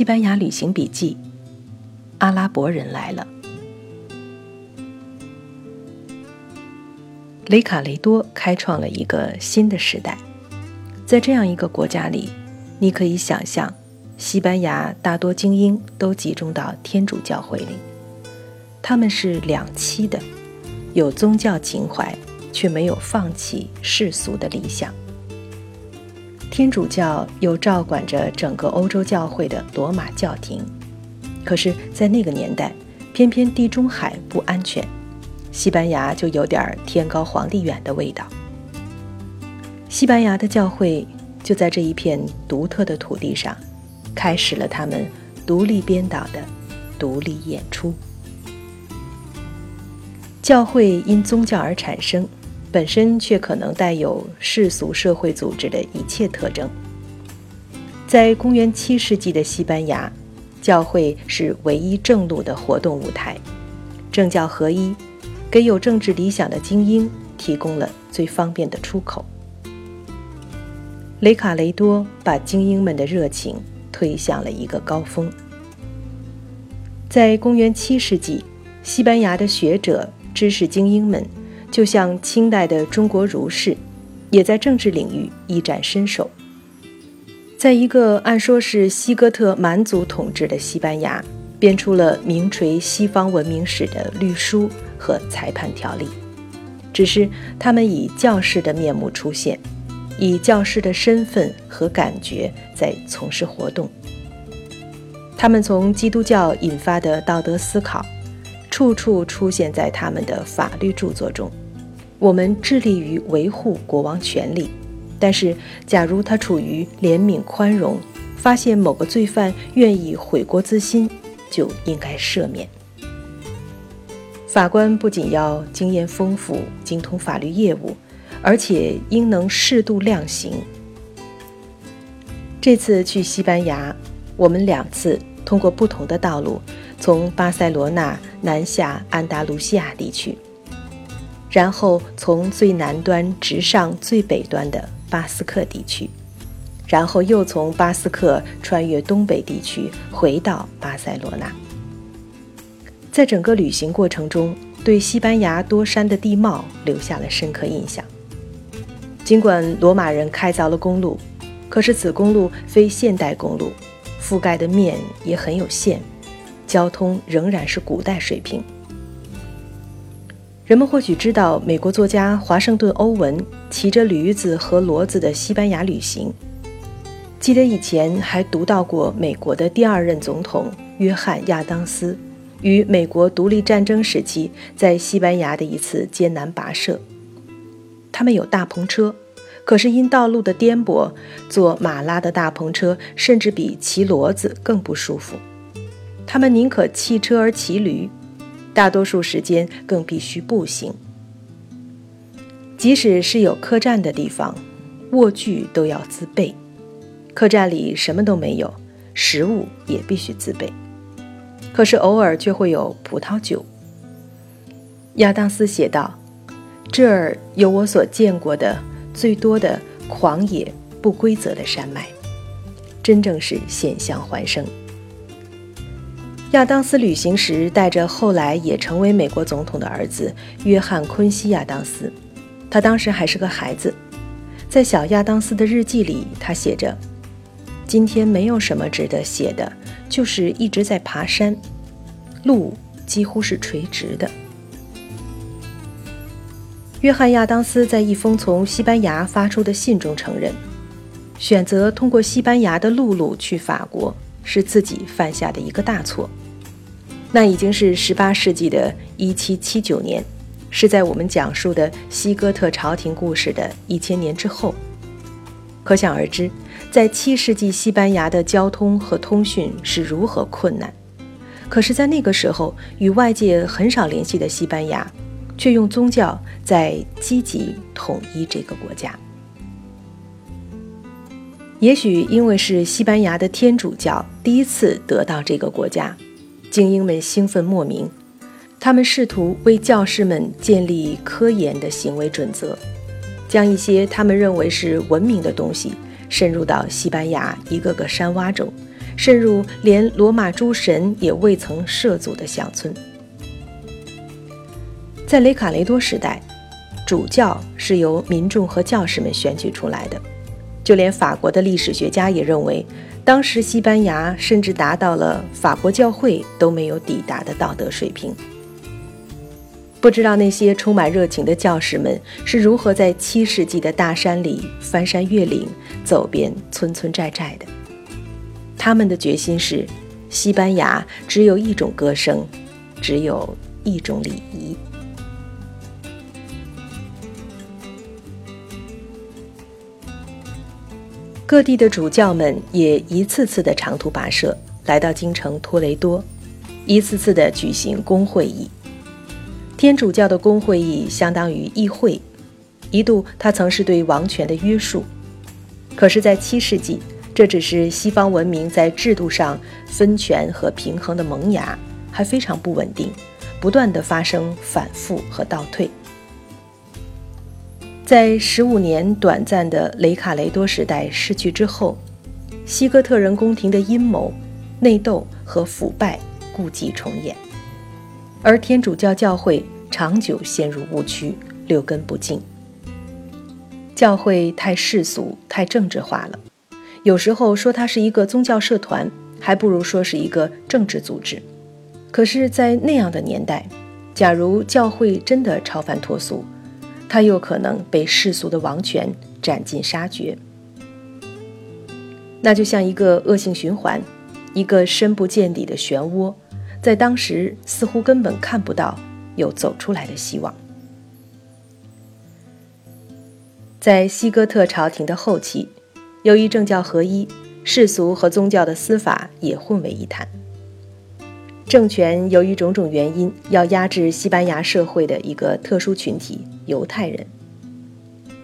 西班牙旅行笔记：阿拉伯人来了。雷卡雷多开创了一个新的时代。在这样一个国家里，你可以想象，西班牙大多精英都集中到天主教会里。他们是两栖的，有宗教情怀，却没有放弃世俗的理想。天主教又照管着整个欧洲教会的罗马教廷，可是，在那个年代，偏偏地中海不安全，西班牙就有点天高皇帝远的味道。西班牙的教会就在这一片独特的土地上，开始了他们独立编导的独立演出。教会因宗教而产生。本身却可能带有世俗社会组织的一切特征。在公元七世纪的西班牙，教会是唯一正路的活动舞台，政教合一，给有政治理想的精英提供了最方便的出口。雷卡雷多把精英们的热情推向了一个高峰。在公元七世纪，西班牙的学者、知识精英们。就像清代的中国儒士，也在政治领域一展身手。在一个按说是西哥特蛮族统治的西班牙，编出了名垂西方文明史的律书和裁判条例。只是他们以教士的面目出现，以教师的身份和感觉在从事活动。他们从基督教引发的道德思考。处处出现在他们的法律著作中。我们致力于维护国王权力，但是，假如他处于怜悯宽容，发现某个罪犯愿意悔过自新，就应该赦免。法官不仅要经验丰富、精通法律业务，而且应能适度量刑。这次去西班牙，我们两次通过不同的道路。从巴塞罗那南下安达卢西亚地区，然后从最南端直上最北端的巴斯克地区，然后又从巴斯克穿越东北地区回到巴塞罗那。在整个旅行过程中，对西班牙多山的地貌留下了深刻印象。尽管罗马人开凿了公路，可是此公路非现代公路，覆盖的面也很有限。交通仍然是古代水平。人们或许知道美国作家华盛顿·欧文骑着驴子和骡子的西班牙旅行。记得以前还读到过美国的第二任总统约翰·亚当斯与美国独立战争时期在西班牙的一次艰难跋涉。他们有大篷车，可是因道路的颠簸，坐马拉的大篷车甚至比骑骡子更不舒服。他们宁可弃车而骑驴，大多数时间更必须步行。即使是有客栈的地方，卧具都要自备。客栈里什么都没有，食物也必须自备。可是偶尔却会有葡萄酒。亚当斯写道：“这儿有我所见过的最多的狂野不规则的山脉，真正是险象环生。”亚当斯旅行时带着后来也成为美国总统的儿子约翰·昆西·亚当斯，他当时还是个孩子。在小亚当斯的日记里，他写着：“今天没有什么值得写的，就是一直在爬山，路几乎是垂直的。”约翰·亚当斯在一封从西班牙发出的信中承认，选择通过西班牙的陆路去法国是自己犯下的一个大错。那已经是十八世纪的一七七九年，是在我们讲述的西哥特朝廷故事的一千年之后。可想而知，在七世纪西班牙的交通和通讯是如何困难。可是，在那个时候，与外界很少联系的西班牙，却用宗教在积极统一这个国家。也许因为是西班牙的天主教第一次得到这个国家。精英们兴奋莫名，他们试图为教师们建立科研的行为准则，将一些他们认为是文明的东西渗入到西班牙一个个山洼中，渗入连罗马诸神也未曾涉足的乡村。在雷卡雷多时代，主教是由民众和教士们选举出来的，就连法国的历史学家也认为，当时西班牙甚至达到了法国教会都没有抵达的道德水平。不知道那些充满热情的教士们是如何在七世纪的大山里翻山越岭，走遍村村寨寨的。他们的决心是：西班牙只有一种歌声，只有一种礼仪。各地的主教们也一次次的长途跋涉来到京城托雷多，一次次的举行公会议。天主教的公会议相当于议会，一度它曾是对王权的约束。可是，在七世纪，这只是西方文明在制度上分权和平衡的萌芽，还非常不稳定，不断的发生反复和倒退。在十五年短暂的雷卡雷多时代逝去之后，西哥特人宫廷的阴谋、内斗和腐败故伎重演。而天主教教会长久陷入误区，六根不净。教会太世俗、太政治化了，有时候说它是一个宗教社团，还不如说是一个政治组织。可是，在那样的年代，假如教会真的超凡脱俗，他又可能被世俗的王权斩尽杀绝。那就像一个恶性循环，一个深不见底的漩涡。在当时，似乎根本看不到有走出来的希望。在西哥特朝廷的后期，由于政教合一，世俗和宗教的司法也混为一谈。政权由于种种原因，要压制西班牙社会的一个特殊群体——犹太人。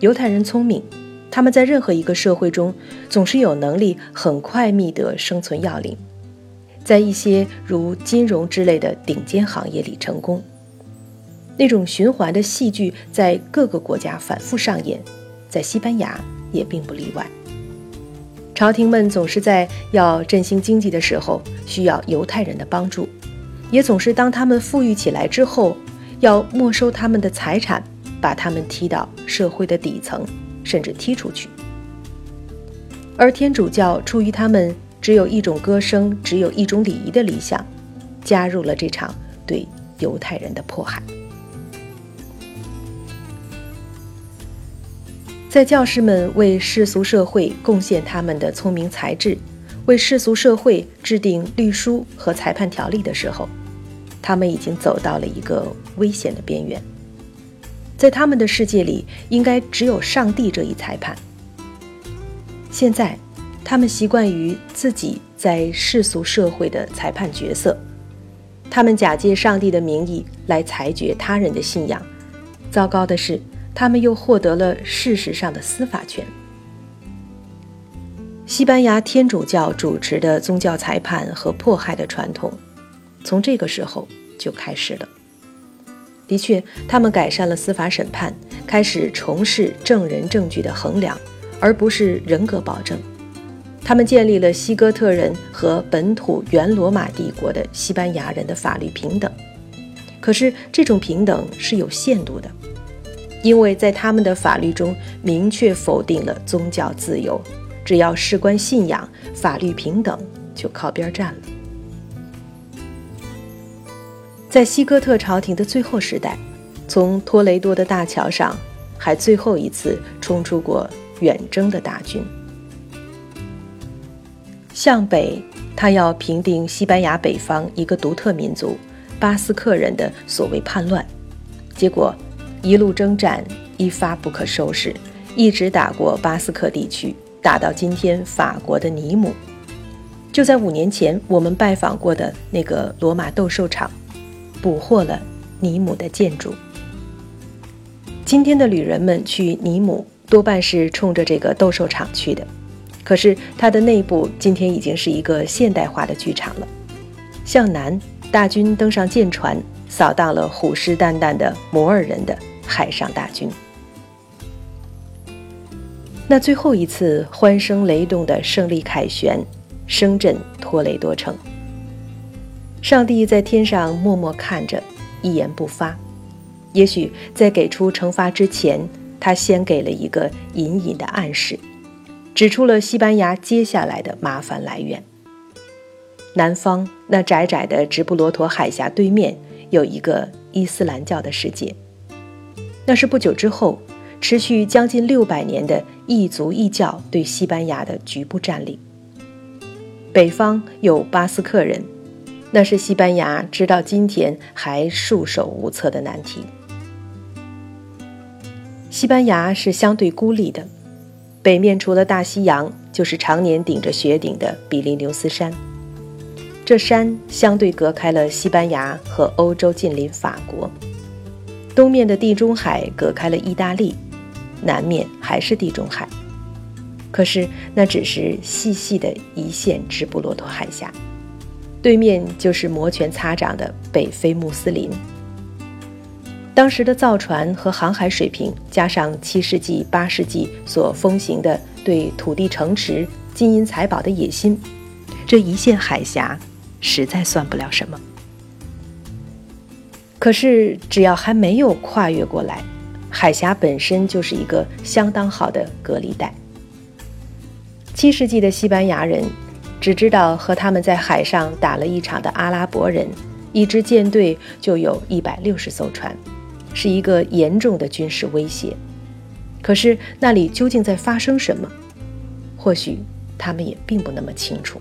犹太人聪明，他们在任何一个社会中，总是有能力很快觅得生存要领。在一些如金融之类的顶尖行业里成功，那种循环的戏剧在各个国家反复上演，在西班牙也并不例外。朝廷们总是在要振兴经济的时候需要犹太人的帮助，也总是当他们富裕起来之后，要没收他们的财产，把他们踢到社会的底层，甚至踢出去。而天主教出于他们。只有一种歌声，只有一种礼仪的理想，加入了这场对犹太人的迫害。在教师们为世俗社会贡献他们的聪明才智，为世俗社会制定律书和裁判条例的时候，他们已经走到了一个危险的边缘。在他们的世界里，应该只有上帝这一裁判。现在。他们习惯于自己在世俗社会的裁判角色，他们假借上帝的名义来裁决他人的信仰。糟糕的是，他们又获得了事实上的司法权。西班牙天主教主持的宗教裁判和迫害的传统，从这个时候就开始了。的确，他们改善了司法审判，开始重视证人证据的衡量，而不是人格保证。他们建立了西哥特人和本土原罗马帝国的西班牙人的法律平等，可是这种平等是有限度的，因为在他们的法律中明确否定了宗教自由，只要事关信仰，法律平等就靠边站了。在西哥特朝廷的最后时代，从托雷多的大桥上，还最后一次冲出过远征的大军。向北，他要平定西班牙北方一个独特民族巴斯克人的所谓叛乱，结果一路征战一发不可收拾，一直打过巴斯克地区，打到今天法国的尼姆。就在五年前，我们拜访过的那个罗马斗兽场，捕获了尼姆的建筑。今天的旅人们去尼姆，多半是冲着这个斗兽场去的。可是它的内部今天已经是一个现代化的剧场了。向南，大军登上舰船，扫荡了虎视眈眈的摩尔人的海上大军。那最后一次欢声雷动的胜利凯旋，声震托雷多城。上帝在天上默默看着，一言不发。也许在给出惩罚之前，他先给了一个隐隐的暗示，指出了西班牙接下来的麻烦来源。南方那窄窄的直布罗陀海峡对面有一个伊斯兰教的世界，那是不久之后持续将近六百年的异族异教对西班牙的局部占领。北方有巴斯克人，那是西班牙直到今天还束手无策的难题。西班牙是相对孤立的，北面除了大西洋，就是常年顶着雪顶的比利牛斯山。这山相对隔开了西班牙和欧洲近邻法国，东面的地中海隔开了意大利，南面还是地中海。可是那只是细细的一线直布罗陀海峡，对面就是摩拳擦掌的北非穆斯林。当时的造船和航海水平，加上七世纪、八世纪所风行的对土地、城池、金银财宝的野心，这一线海峡。实在算不了什么。可是，只要还没有跨越过来，海峡本身就是一个相当好的隔离带。七世纪的西班牙人只知道和他们在海上打了一场的阿拉伯人，一支舰队就有一百六十艘船，是一个严重的军事威胁。可是那里究竟在发生什么？或许他们也并不那么清楚。